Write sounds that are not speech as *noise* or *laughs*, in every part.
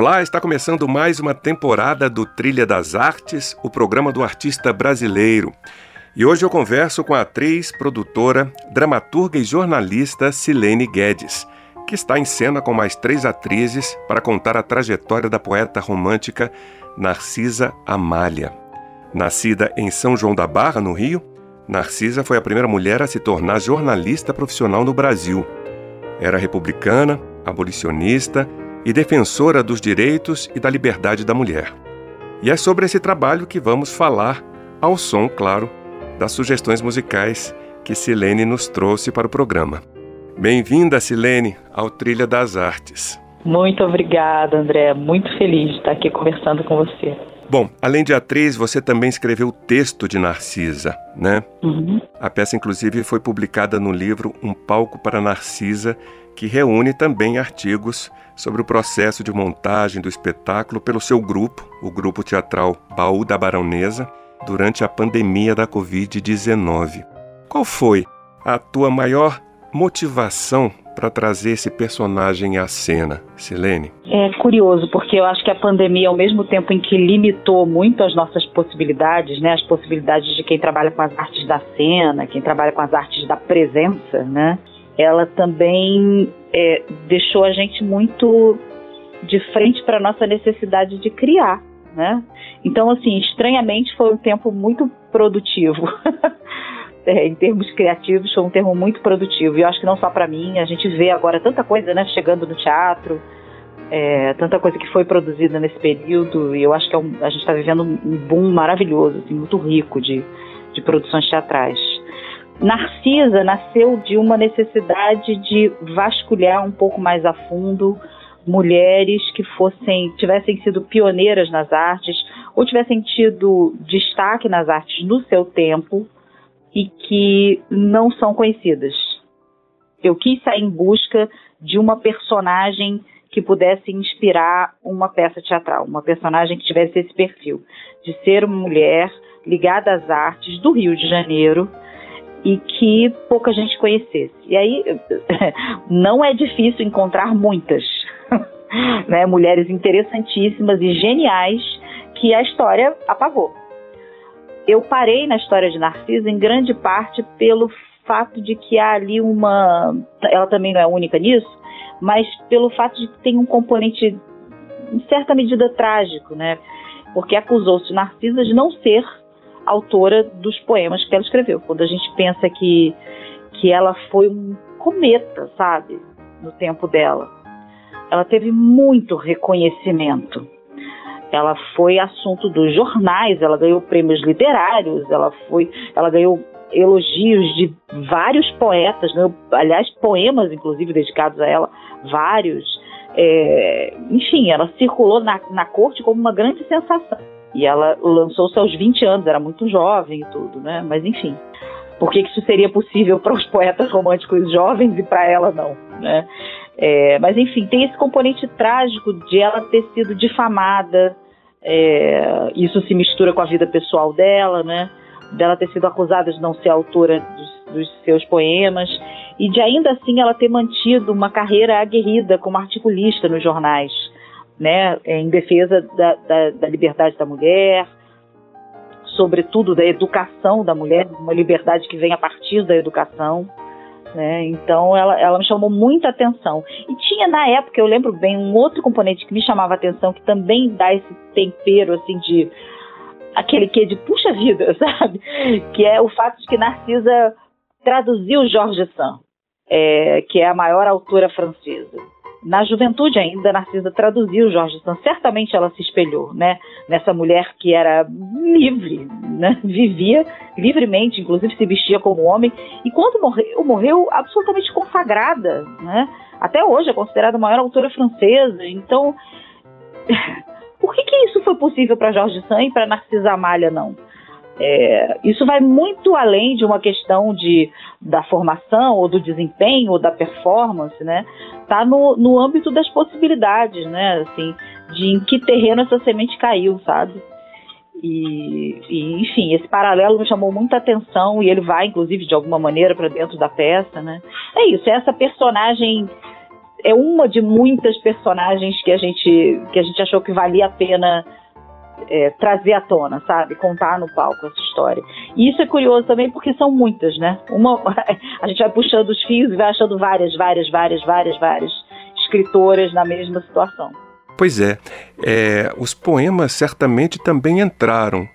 Olá, está começando mais uma temporada do Trilha das Artes, o programa do artista brasileiro. E hoje eu converso com a atriz, produtora, dramaturga e jornalista Silene Guedes, que está em cena com mais três atrizes para contar a trajetória da poeta romântica Narcisa Amália. Nascida em São João da Barra, no Rio, Narcisa foi a primeira mulher a se tornar jornalista profissional no Brasil. Era republicana, abolicionista e defensora dos direitos e da liberdade da mulher. E é sobre esse trabalho que vamos falar, ao som, claro, das sugestões musicais que Silene nos trouxe para o programa. Bem-vinda, Silene, ao Trilha das Artes. Muito obrigada, André. Muito feliz de estar aqui conversando com você. Bom, além de atriz, você também escreveu o texto de Narcisa, né? Uhum. A peça, inclusive, foi publicada no livro Um Palco para Narcisa, que reúne também artigos sobre o processo de montagem do espetáculo pelo seu grupo, o grupo teatral Baú da Baronesa, durante a pandemia da Covid-19. Qual foi a tua maior motivação para trazer esse personagem à cena, Silene? É curioso, porque eu acho que a pandemia, ao mesmo tempo em que limitou muito as nossas possibilidades, né, as possibilidades de quem trabalha com as artes da cena, quem trabalha com as artes da presença, né, ela também é, deixou a gente muito de frente para nossa necessidade de criar, né? Então, assim, estranhamente foi um tempo muito produtivo. *laughs* é, em termos criativos, foi um termo muito produtivo. E eu acho que não só para mim, a gente vê agora tanta coisa, né, chegando no teatro, é, tanta coisa que foi produzida nesse período. E eu acho que é um, a gente está vivendo um boom maravilhoso, assim, muito rico de, de produções teatrais. Narcisa nasceu de uma necessidade de vasculhar um pouco mais a fundo mulheres que fossem tivessem sido pioneiras nas artes ou tivessem tido destaque nas artes no seu tempo e que não são conhecidas. Eu quis sair em busca de uma personagem que pudesse inspirar uma peça teatral, uma personagem que tivesse esse perfil de ser uma mulher ligada às artes do Rio de Janeiro e que pouca gente conhecesse. E aí *laughs* não é difícil encontrar muitas, *laughs* né, mulheres interessantíssimas e geniais que a história apagou. Eu parei na história de Narcisa em grande parte pelo fato de que há ali uma. Ela também não é única nisso, mas pelo fato de que tem um componente, em certa medida, trágico, né? Porque acusou-se Narcisa de não ser autora dos poemas que ela escreveu. Quando a gente pensa que, que ela foi um cometa, sabe, no tempo dela, ela teve muito reconhecimento. Ela foi assunto dos jornais, ela ganhou prêmios literários, ela foi, ela ganhou elogios de vários poetas, aliás, poemas inclusive dedicados a ela, vários. É, enfim, ela circulou na, na corte como uma grande sensação. E ela lançou-se aos 20 anos, era muito jovem e tudo, né? Mas enfim, por que, isso seria possível para os poetas românticos jovens e para ela não, né? É, mas enfim, tem esse componente trágico de ela ter sido difamada, é, isso se mistura com a vida pessoal dela, né? Dela ter sido acusada de não ser autora dos, dos seus poemas e de ainda assim ela ter mantido uma carreira aguerrida como articulista nos jornais né, em defesa da, da, da liberdade da mulher, sobretudo da educação da mulher, uma liberdade que vem a partir da educação. Né? Então ela, ela me chamou muita atenção. E tinha na época, eu lembro bem, um outro componente que me chamava atenção, que também dá esse tempero assim de aquele que de puxa vida, *laughs* sabe? Que é o fato de que Narcisa traduziu George Sand, é, que é a maior autora francesa. Na juventude ainda, Narcisa traduziu Jorge Sand. Certamente ela se espelhou, né? Nessa mulher que era livre, né? Vivia livremente, inclusive se vestia como homem. E quando morreu, morreu absolutamente consagrada, né? Até hoje é considerada a maior autora francesa. Então, *laughs* por que, que isso foi possível para Jorge Sand e para Narcisa Amália não? É, isso vai muito além de uma questão de, da formação ou do desempenho ou da performance, né? Está no, no âmbito das possibilidades, né? Assim, de em que terreno essa semente caiu, sabe? E, e, enfim, esse paralelo me chamou muita atenção e ele vai, inclusive, de alguma maneira para dentro da peça, né? É isso, é essa personagem é uma de muitas personagens que a gente que a gente achou que valia a pena é, trazer à tona, sabe? Contar no palco essa história. E isso é curioso também porque são muitas, né? Uma, *laughs* a gente vai puxando os fios e vai achando várias, várias, várias, várias, várias escritoras na mesma situação. Pois é, é os poemas certamente também entraram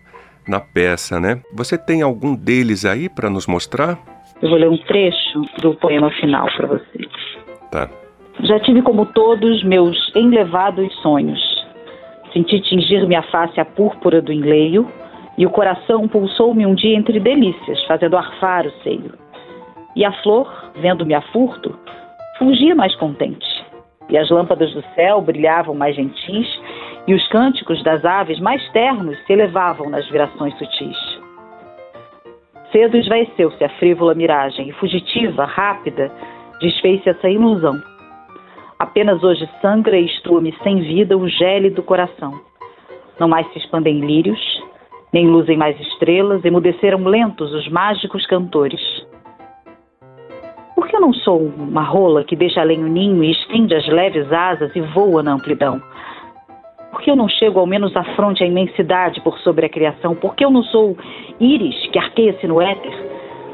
na peça, né? Você tem algum deles aí para nos mostrar? Eu vou ler um trecho do poema final para você. Tá. Já tive como todos meus enlevados sonhos Senti tingir-me a face a púrpura do enleio, e o coração pulsou-me um dia entre delícias, fazendo arfar o seio. E a flor, vendo-me a furto, fugia mais contente. E as lâmpadas do céu brilhavam mais gentis, e os cânticos das aves mais ternos se elevavam nas virações sutis. Cedo esvaeceu-se a frívola miragem, e fugitiva, rápida, desfez-se essa ilusão Apenas hoje sangra e estua-me sem vida o gélido coração. Não mais se expandem lírios, nem luzem mais estrelas, emudeceram lentos os mágicos cantores. Por que eu não sou uma rola que deixa além o ninho e estende as leves asas e voa na amplidão? Por que eu não chego ao menos à fronte à imensidade por sobre a criação? Por que eu não sou íris que arqueia-se no éter?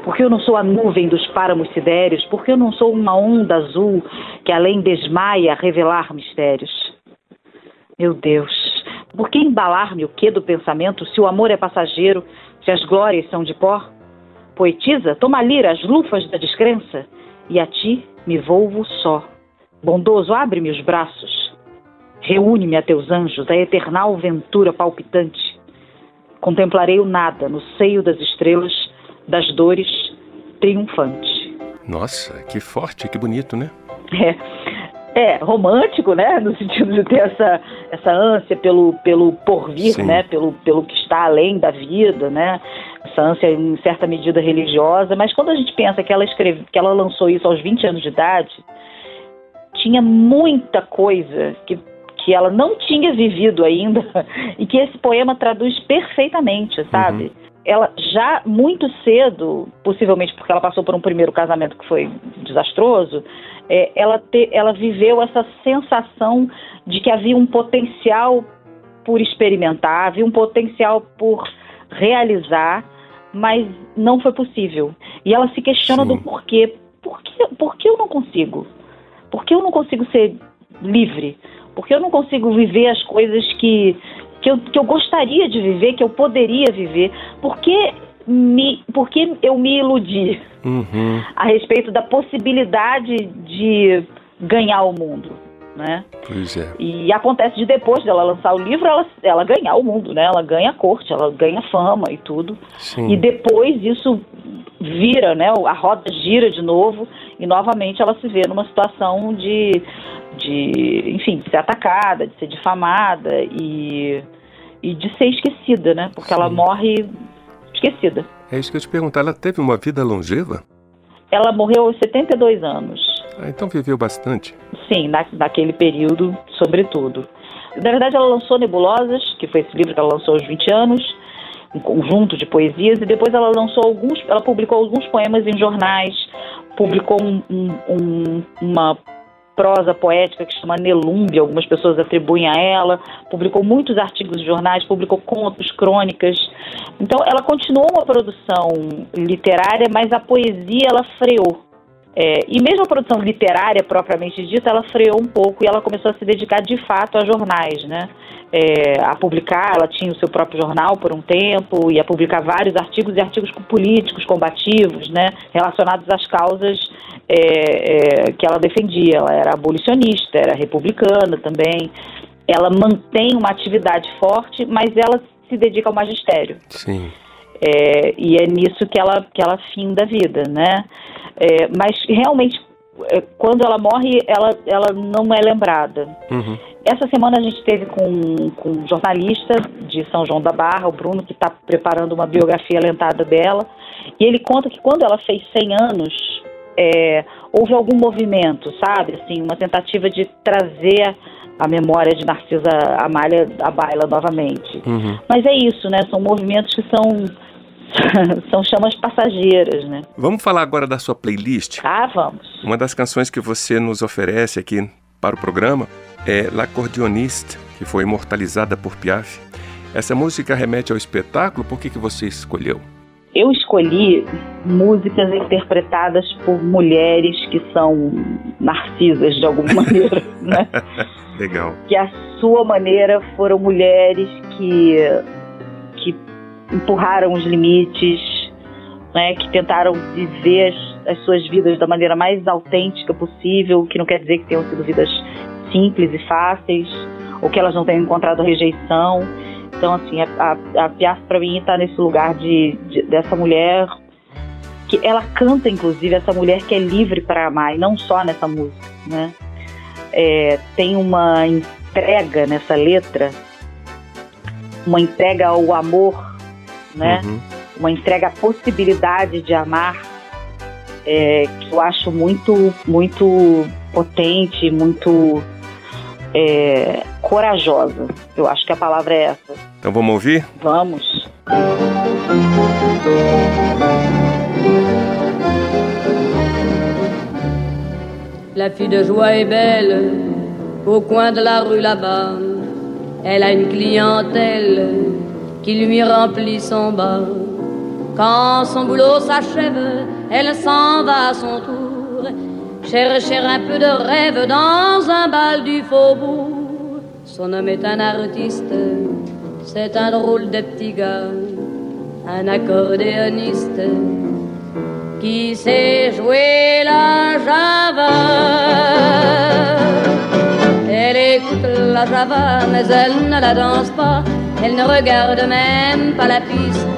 Porque eu não sou a nuvem dos páramos sidéreos, porque eu não sou uma onda azul que além desmaia revelar mistérios. Meu Deus, por que embalar-me o que do pensamento se o amor é passageiro, se as glórias são de pó? Poetisa, toma lira as lufas da descrença, e a ti me volvo só. Bondoso, abre-me os braços. Reúne-me a teus anjos, a eternal ventura palpitante. Contemplarei o nada no seio das estrelas das dores triunfante. Nossa, que forte, que bonito, né? É, é romântico, né? No sentido de ter essa, essa ânsia pelo, pelo porvir, Sim. né? Pelo, pelo que está além da vida, né? Essa ânsia em certa medida religiosa. Mas quando a gente pensa que ela escreve, que ela lançou isso aos 20 anos de idade, tinha muita coisa que que ela não tinha vivido ainda *laughs* e que esse poema traduz perfeitamente, sabe? Uhum ela já muito cedo, possivelmente porque ela passou por um primeiro casamento que foi desastroso, é, ela, te, ela viveu essa sensação de que havia um potencial por experimentar, havia um potencial por realizar, mas não foi possível. E ela se questiona Sim. do porquê. Por que, por que eu não consigo? Por que eu não consigo ser livre? Por que eu não consigo viver as coisas que, que eu, que eu gostaria de viver, que eu poderia viver, porque me, porque eu me iludi uhum. a respeito da possibilidade de ganhar o mundo, né? Pois é. E acontece de depois dela lançar o livro, ela, ela ganhar o mundo, né? Ela ganha corte, ela ganha fama e tudo. Sim. E depois isso vira, né? A roda gira de novo e novamente ela se vê numa situação de de, enfim, de ser atacada, de ser difamada e, e de ser esquecida, né? Porque Sim. ela morre esquecida. É isso que eu te perguntar, ela teve uma vida longeva? Ela morreu aos 72 anos. Ah, então viveu bastante. Sim, na, naquele período, sobretudo. Na verdade, ela lançou Nebulosas, que foi esse livro que ela lançou aos 20 anos, um conjunto de poesias, e depois ela lançou alguns, ela publicou alguns poemas em jornais, publicou um, um, uma prosa poética que chama Nelúmbia, algumas pessoas atribuem a ela, publicou muitos artigos de jornais, publicou contos, crônicas. Então ela continuou uma produção literária, mas a poesia ela freou. É, e mesmo a produção literária propriamente dita, ela freou um pouco e ela começou a se dedicar de fato a jornais, né? É, a publicar, ela tinha o seu próprio jornal por um tempo, e a publicar vários artigos e artigos políticos, combativos, né? Relacionados às causas é, é, que ela defendia. Ela era abolicionista, era republicana também. Ela mantém uma atividade forte, mas ela se dedica ao magistério. Sim. É, e é nisso que ela, que ela finda a vida, né? É, mas realmente, é, quando ela morre, ela, ela não é lembrada. Uhum. Essa semana a gente teve com, com um jornalista de São João da Barra, o Bruno, que está preparando uma biografia lentada dela, e ele conta que quando ela fez 100 anos, é, houve algum movimento, sabe? Assim, uma tentativa de trazer a memória de Narcisa Amália à baila novamente. Uhum. Mas é isso, né? São movimentos que são *laughs* são chamas passageiras, né? Vamos falar agora da sua playlist? Ah, vamos. Uma das canções que você nos oferece aqui para o programa é L'Accordioniste, que foi imortalizada por Piaf. Essa música remete ao espetáculo, por que, que você escolheu? Eu escolhi músicas interpretadas por mulheres que são narcisas de alguma *laughs* maneira, né? Legal. Que à sua maneira foram mulheres que, que empurraram os limites, né? Que tentaram viver as, as suas vidas da maneira mais autêntica possível, que não quer dizer que tenham sido vidas simples e fáceis, ou que elas não tenham encontrado rejeição. Então, assim, a, a, a para mim está nesse lugar de, de, dessa mulher que ela canta, inclusive, essa mulher que é livre para amar, e não só nessa música, né? É, tem uma entrega nessa letra, uma entrega ao amor, né? Uhum. Uma entrega à possibilidade de amar, é, que eu acho muito, muito potente, muito é, corajosa. Eu acho que a palavra é essa. Então vamos ouvir? Vamos. La fille de joie est belle au coin de la rue là-bas. Elle a une clientèle qui lui remplit son bar. Quand son boulot s'achève, elle s'en va à son tour chercher un peu de rêve dans un bal du faubourg. Son homme est un artiste, c'est un drôle de petit gars, un accordéoniste qui sait jouer la java. Elle écoute la java, mais elle ne la danse pas, elle ne regarde même pas la piste.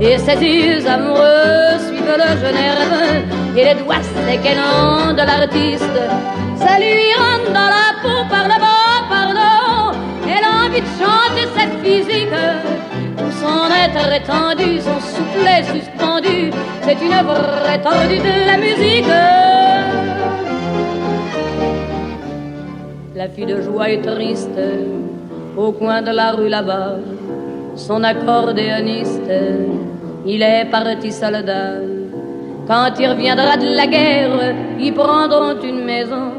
Et ses yeux amoureux suivent le jeune nerveux et les doigts séquennants de l'artiste. Ça lui rentre dans la peau par le bas, envie de cette physique. Tout son être étendu, son soufflet suspendu. C'est une vraie tordue de la musique. La fille de joie est triste au coin de la rue là-bas. Son accordéoniste, il est parti soldat. Quand il reviendra de la guerre, ils prendront une maison.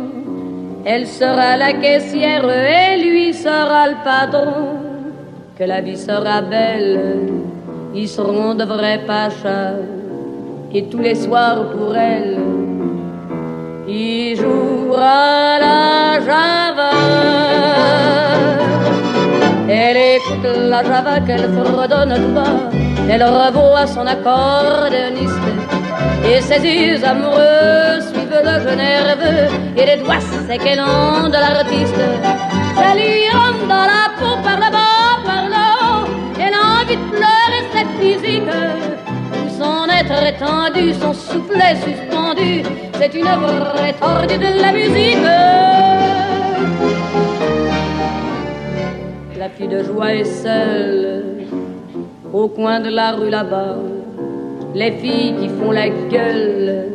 Elle sera la caissière et lui sera le patron. Que la vie sera belle, ils seront de vrais pachas. Et tous les soirs pour elle, il jouera la java. Elle écoute la java qu'elle fredonne tout bas. Elle revoit son accordéoniste et ses yeux amoureux jeu nerveux et les doigts séquennants de l'artiste. Ça lui rentre dans la peau par le bas, par le haut. Elle a envie de pleurer cette physique. Son être étendu, son soufflet suspendu. C'est une vraie tordue de la musique. La fille de joie est seule au coin de la rue là-bas. Les filles qui font la gueule,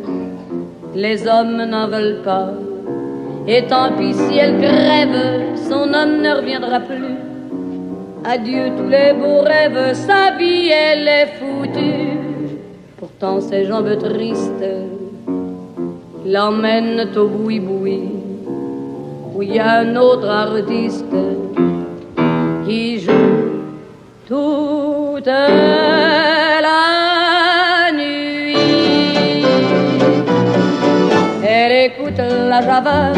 les hommes n'en veulent pas. Et tant pis si elle crève, son homme ne reviendra plus. Adieu tous les beaux rêves, sa vie elle est foutue. Pourtant ses jambes tristes l'emmènent au boui-boui, où il y a un autre artiste qui joue toute java.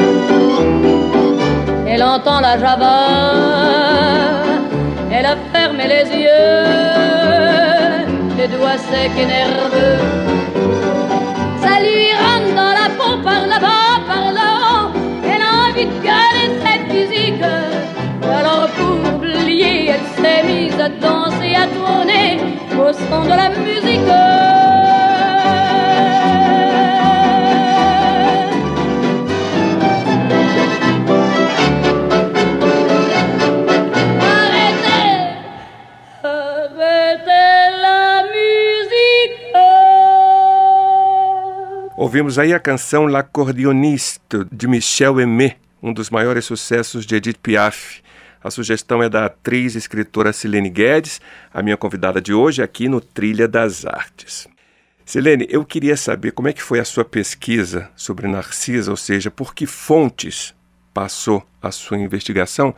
Elle entend la java. Elle a fermé les yeux, les doigts secs et nerveux. Ça lui rentre dans la peau par là-bas, par là-haut. Elle a envie de garder cette musique. Alors pour oublier, elle s'est mise à danser, à tourner au son de la musique. Ouvimos aí a canção L'Accordioniste, de Michel Aimé, um dos maiores sucessos de Edith Piaf. A sugestão é da atriz e escritora Silene Guedes, a minha convidada de hoje aqui no Trilha das Artes. Silene, eu queria saber como é que foi a sua pesquisa sobre Narcisa, ou seja, por que fontes passou a sua investigação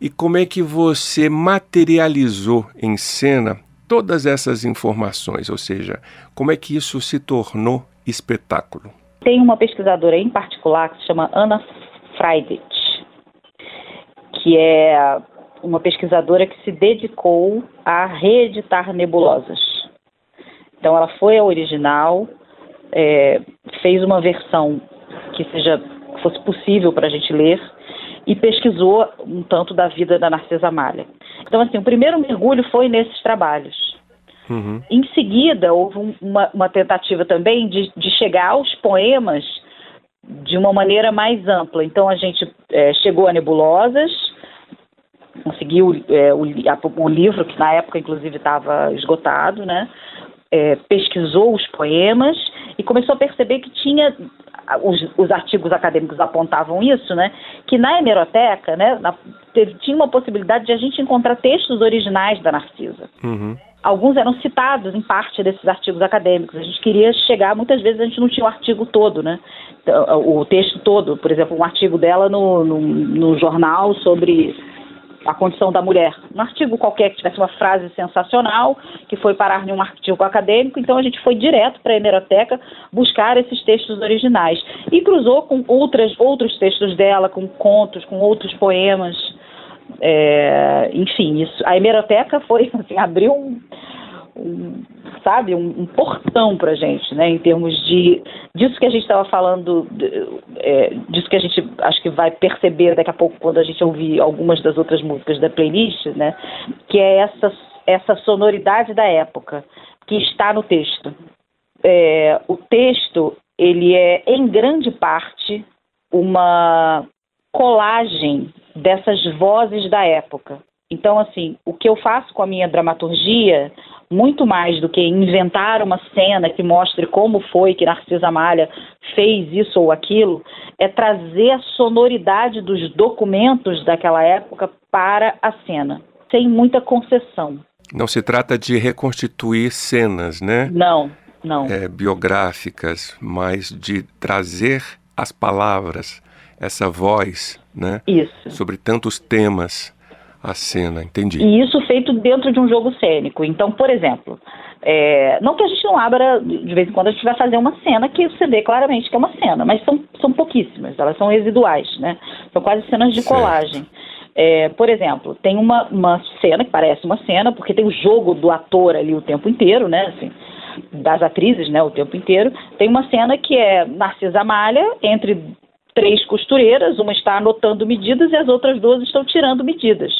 e como é que você materializou em cena todas essas informações, ou seja, como é que isso se tornou espetáculo? Tem uma pesquisadora em particular que se chama Ana Freidich, que é uma pesquisadora que se dedicou a reeditar nebulosas. Então, ela foi a original, é, fez uma versão que seja fosse possível para a gente ler e pesquisou um tanto da vida da Narcisa Malha. Então, assim, o primeiro mergulho foi nesses trabalhos. Uhum. Em seguida, houve uma, uma tentativa também de, de, chegar aos poemas de uma maneira mais ampla. Então, a gente é, chegou a nebulosas, conseguiu é, o, a, o, livro, que na época, inclusive, estava esgotado, né? É, pesquisou os poemas e começou a perceber que tinha os, os, artigos acadêmicos apontavam isso, né? Que na hemeroteca, né, na, teve, tinha uma possibilidade de a gente encontrar textos originais da Narcisa. Uhum alguns eram citados em parte desses artigos acadêmicos. A gente queria chegar, muitas vezes a gente não tinha o artigo todo, né? Então, o texto todo, por exemplo, um artigo dela no, no, no jornal sobre a condição da mulher. Um artigo qualquer que tivesse uma frase sensacional, que foi parar em um artigo acadêmico, então a gente foi direto para a hemeroteca buscar esses textos originais. E cruzou com outras, outros textos dela, com contos, com outros poemas. É, enfim, isso, a hemeroteca foi, *laughs* assim, abriu um, um sabe, um, um portão para a gente, né, em termos de, disso que a gente estava falando, de, é, disso que a gente acho que vai perceber daqui a pouco quando a gente ouvir algumas das outras músicas da playlist, né, que é essa, essa sonoridade da época que está no texto. É, o texto, ele é, em grande parte, uma colagem dessas vozes da época. Então, assim, o que eu faço com a minha dramaturgia, muito mais do que inventar uma cena que mostre como foi que Narcisa Malha fez isso ou aquilo, é trazer a sonoridade dos documentos daquela época para a cena, sem muita concessão. Não se trata de reconstituir cenas, né? Não, não. É, biográficas, mas de trazer as palavras, essa voz, né? Isso. Sobre tantos temas a cena, entendi. E isso feito dentro de um jogo cênico. Então, por exemplo, é, não que a gente não abra, de vez em quando a gente vai fazer uma cena que você vê claramente que é uma cena, mas são, são pouquíssimas, elas são residuais, né? São quase cenas de colagem. É, por exemplo, tem uma, uma cena que parece uma cena, porque tem o jogo do ator ali o tempo inteiro, né? Assim, das atrizes, né? O tempo inteiro. Tem uma cena que é Narcisa Malha entre três costureiras, uma está anotando medidas e as outras duas estão tirando medidas.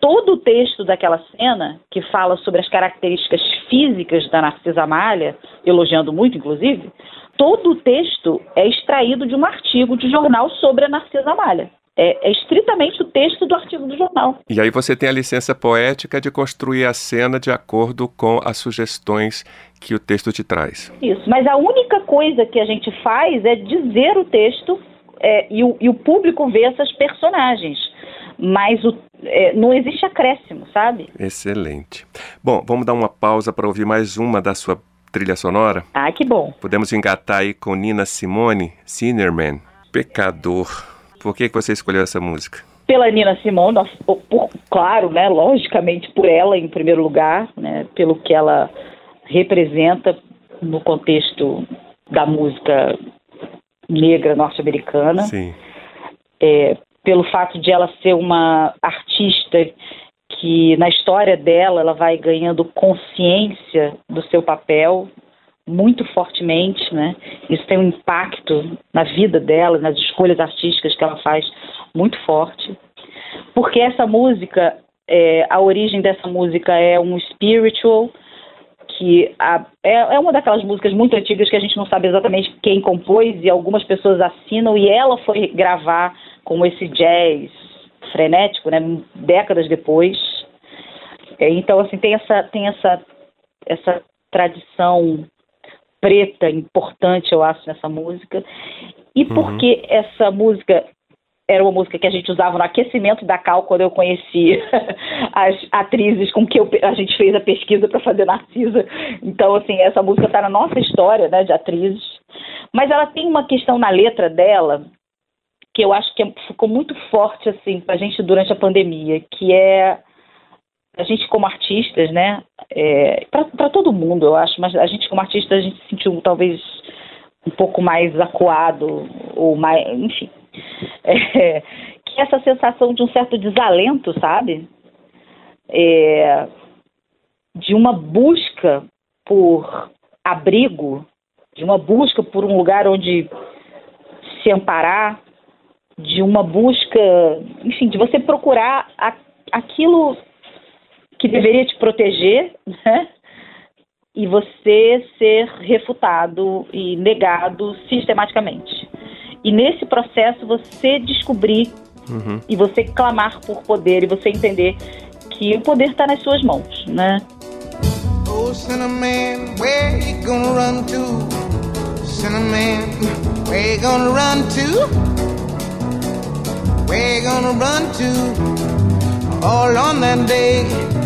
Todo o texto daquela cena, que fala sobre as características físicas da Narcisa Malha, elogiando muito, inclusive, todo o texto é extraído de um artigo de jornal sobre a Narcisa Malha. É, é, estritamente o texto do artigo do jornal. E aí você tem a licença poética de construir a cena de acordo com as sugestões que o texto te traz. Isso, mas a única coisa que a gente faz é dizer o texto é, e, o, e, o, público vê essas personagens. Mas o, é, não existe acréscimo, sabe? Excelente. Bom, vamos dar uma pausa para ouvir mais uma da sua trilha sonora? Ah, que bom. Podemos engatar aí com Nina Simone, Sinnerman, Pecador. Por que, que você escolheu essa música? Pela Nina Simone, por, claro, né, logicamente por ela em primeiro lugar, né, pelo que ela representa no contexto da música negra norte-americana. Sim. É, pelo fato de ela ser uma artista que na história dela ela vai ganhando consciência do seu papel muito fortemente, né? Isso tem um impacto na vida dela, nas escolhas artísticas que ela faz muito forte. Porque essa música, é, a origem dessa música é um spiritual, que a, é, é, uma daquelas músicas muito antigas que a gente não sabe exatamente quem compôs e algumas pessoas assinam e ela foi gravar com esse jazz frenético, né? Décadas depois. É, então, assim, tem essa, tem essa, essa tradição preta importante, eu acho, nessa música. E uhum. porque essa música era uma música que a gente usava no aquecimento da Cal quando eu conheci *laughs* as atrizes com que eu, a gente fez a pesquisa para fazer Narcisa. Então, assim, essa música está na nossa história, né, de atrizes. Mas ela tem uma questão na letra dela que eu acho que é, ficou muito forte, assim, para a gente durante a pandemia, que é a gente como artistas, né, é, para todo mundo, eu acho, mas a gente como artista, a gente se sentiu talvez um pouco mais acuado, ou mais, enfim, é, que essa sensação de um certo desalento, sabe, é, de uma busca por abrigo, de uma busca por um lugar onde se amparar, de uma busca, enfim, de você procurar a, aquilo que deveria te proteger, né? E você ser refutado e negado sistematicamente. E nesse processo você descobrir uhum. e você clamar por poder e você entender que o poder está nas suas mãos, né? Oh, Cinnamon, where you gonna run to? Cinnamon, where you gonna run to? Where you gonna run to? All on that day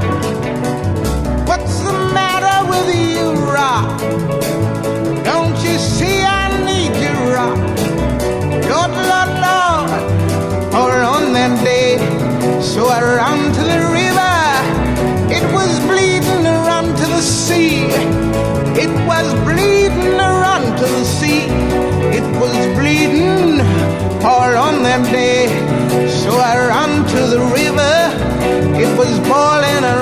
rock. Don't you see I need you, rock? Lord, Lord, Lord, all on that day. So I ran to the river. It was bleeding run to the sea. It was bleeding run to the sea. It was bleeding all on that day. So I ran to the river. It was boiling and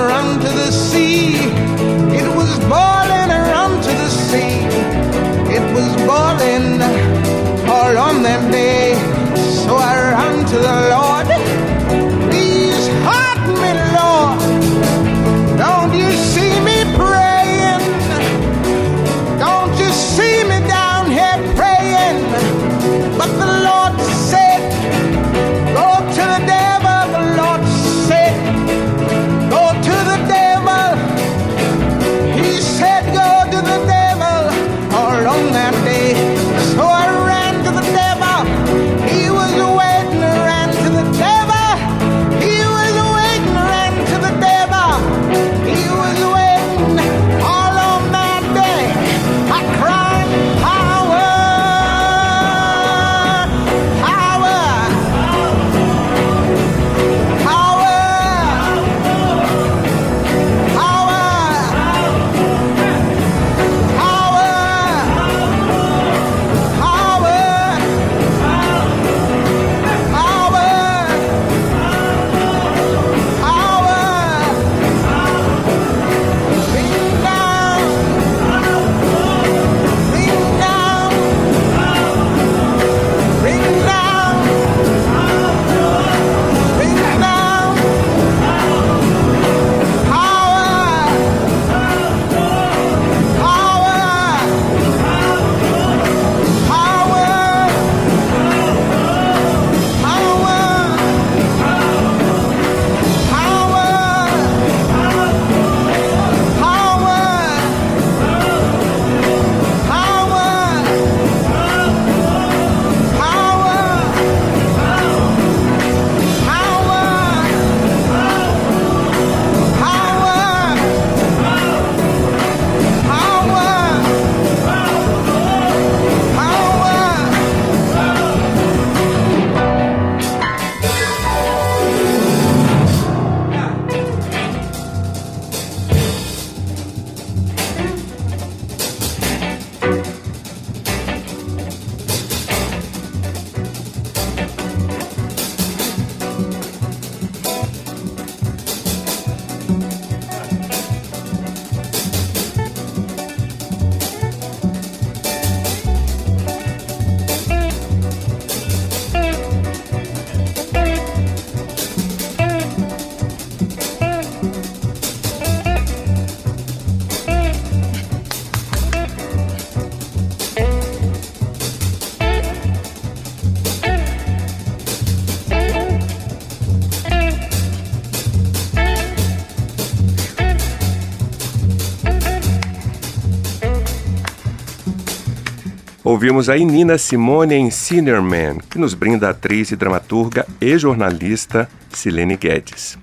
Ouvimos a Nina Simone em Sinnerman, que nos brinda a atriz e dramaturga e jornalista Silene Guedes.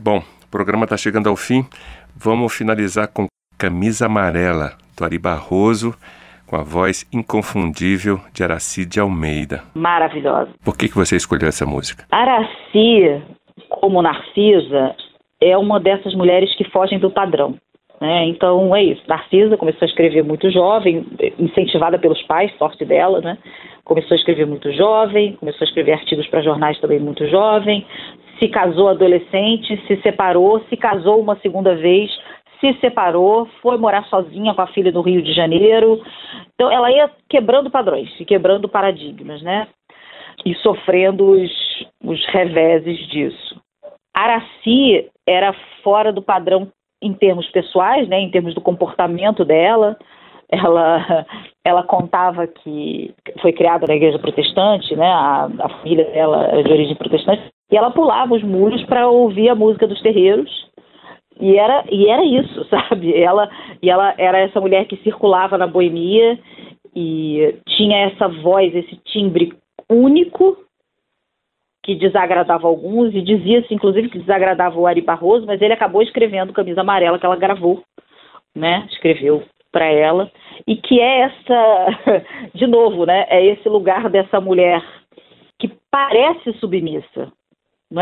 Bom, o programa está chegando ao fim. Vamos finalizar com Camisa Amarela, do Ari Barroso, com a voz inconfundível de Araci de Almeida. Maravilhosa. Por que, que você escolheu essa música? Araci, como Narcisa, é uma dessas mulheres que fogem do padrão. Né? Então é isso. Narcisa começou a escrever muito jovem, incentivada pelos pais, sorte dela, né? Começou a escrever muito jovem, começou a escrever artigos para jornais também muito jovem, se casou adolescente, se separou, se casou uma segunda vez, se separou, foi morar sozinha com a filha no Rio de Janeiro. Então ela ia quebrando padrões, quebrando paradigmas, né? E sofrendo os, os reveses disso. Araci era fora do padrão em termos pessoais, né, em termos do comportamento dela. Ela, *laughs* ela contava que foi criada na igreja protestante, né, a, a família dela era de origem protestante, e ela pulava os muros para ouvir a música dos terreiros. E era, e era isso, *laughs* sabe? Ela, e ela era essa mulher que circulava na boemia e tinha essa voz, esse timbre único que desagradava alguns e dizia-se inclusive que desagradava o Ari Barroso, mas ele acabou escrevendo Camisa Amarela que ela gravou, né? Escreveu para ela e que é essa, *laughs* de novo, né? É esse lugar dessa mulher que parece submissa,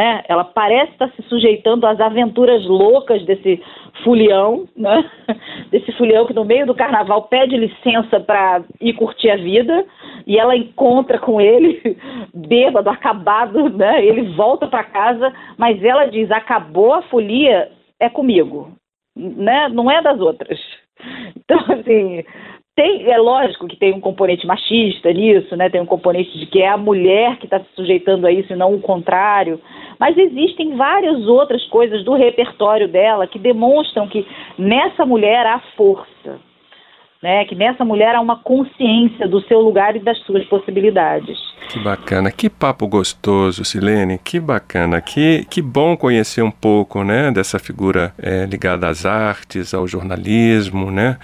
é? Ela parece estar se sujeitando às aventuras loucas desse fulião, né? *laughs* Desse fulião que no meio do carnaval pede licença para ir curtir a vida e ela encontra com ele *laughs* bêbado, acabado, né? Ele volta para casa, mas ela diz: "Acabou a folia, é comigo", né? Não é das outras. *laughs* Então, assim, tem, é lógico que tem um componente machista nisso, né? Tem um componente de que é a mulher que está se sujeitando a isso e não o contrário. Mas existem várias outras coisas do repertório dela que demonstram que nessa mulher há força, né? Que nessa mulher há uma consciência do seu lugar e das suas possibilidades. Que bacana, que papo gostoso, Silene, que bacana, que, que bom conhecer um pouco, né? Dessa figura é, ligada às artes, ao jornalismo, né?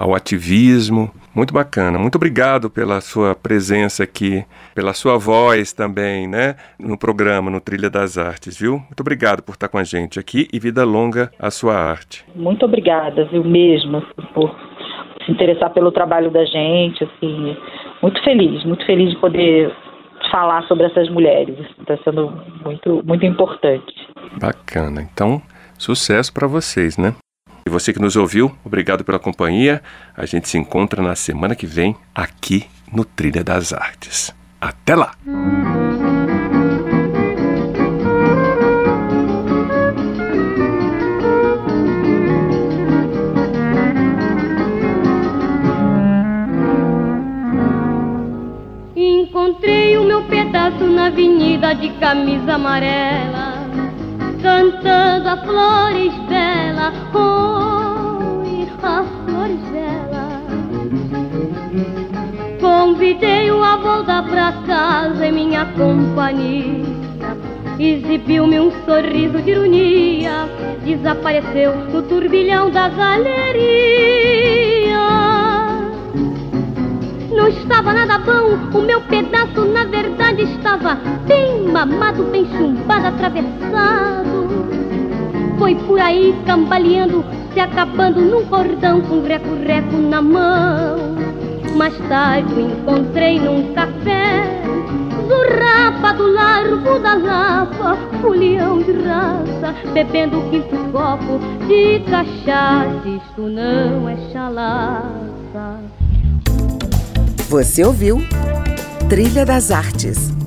Ao ativismo. Muito bacana. Muito obrigado pela sua presença aqui, pela sua voz também, né, no programa, no Trilha das Artes, viu? Muito obrigado por estar com a gente aqui e vida longa à sua arte. Muito obrigada, viu, mesmo, por se interessar pelo trabalho da gente, assim, muito feliz, muito feliz de poder falar sobre essas mulheres. Está sendo muito, muito importante. Bacana. Então, sucesso para vocês, né? E você que nos ouviu, obrigado pela companhia. A gente se encontra na semana que vem aqui no Trilha das Artes. Até lá! Encontrei o meu pedaço na avenida de camisa amarela cantando a flores dela, oi, pra casa em minha companhia. Exibiu-me um sorriso de ironia, desapareceu no turbilhão da galeria não estava nada bom. O meu pedaço, na verdade, estava bem mamado, bem chumbado, atravessado. Foi por aí cambaleando, se acabando num cordão com reco-reco na mão. Mais tarde o encontrei num café, zurrapa do largo da lapa, folião de raça, bebendo o quinto copo de cachaça. Isto não é chalaça. Você ouviu Trilha das Artes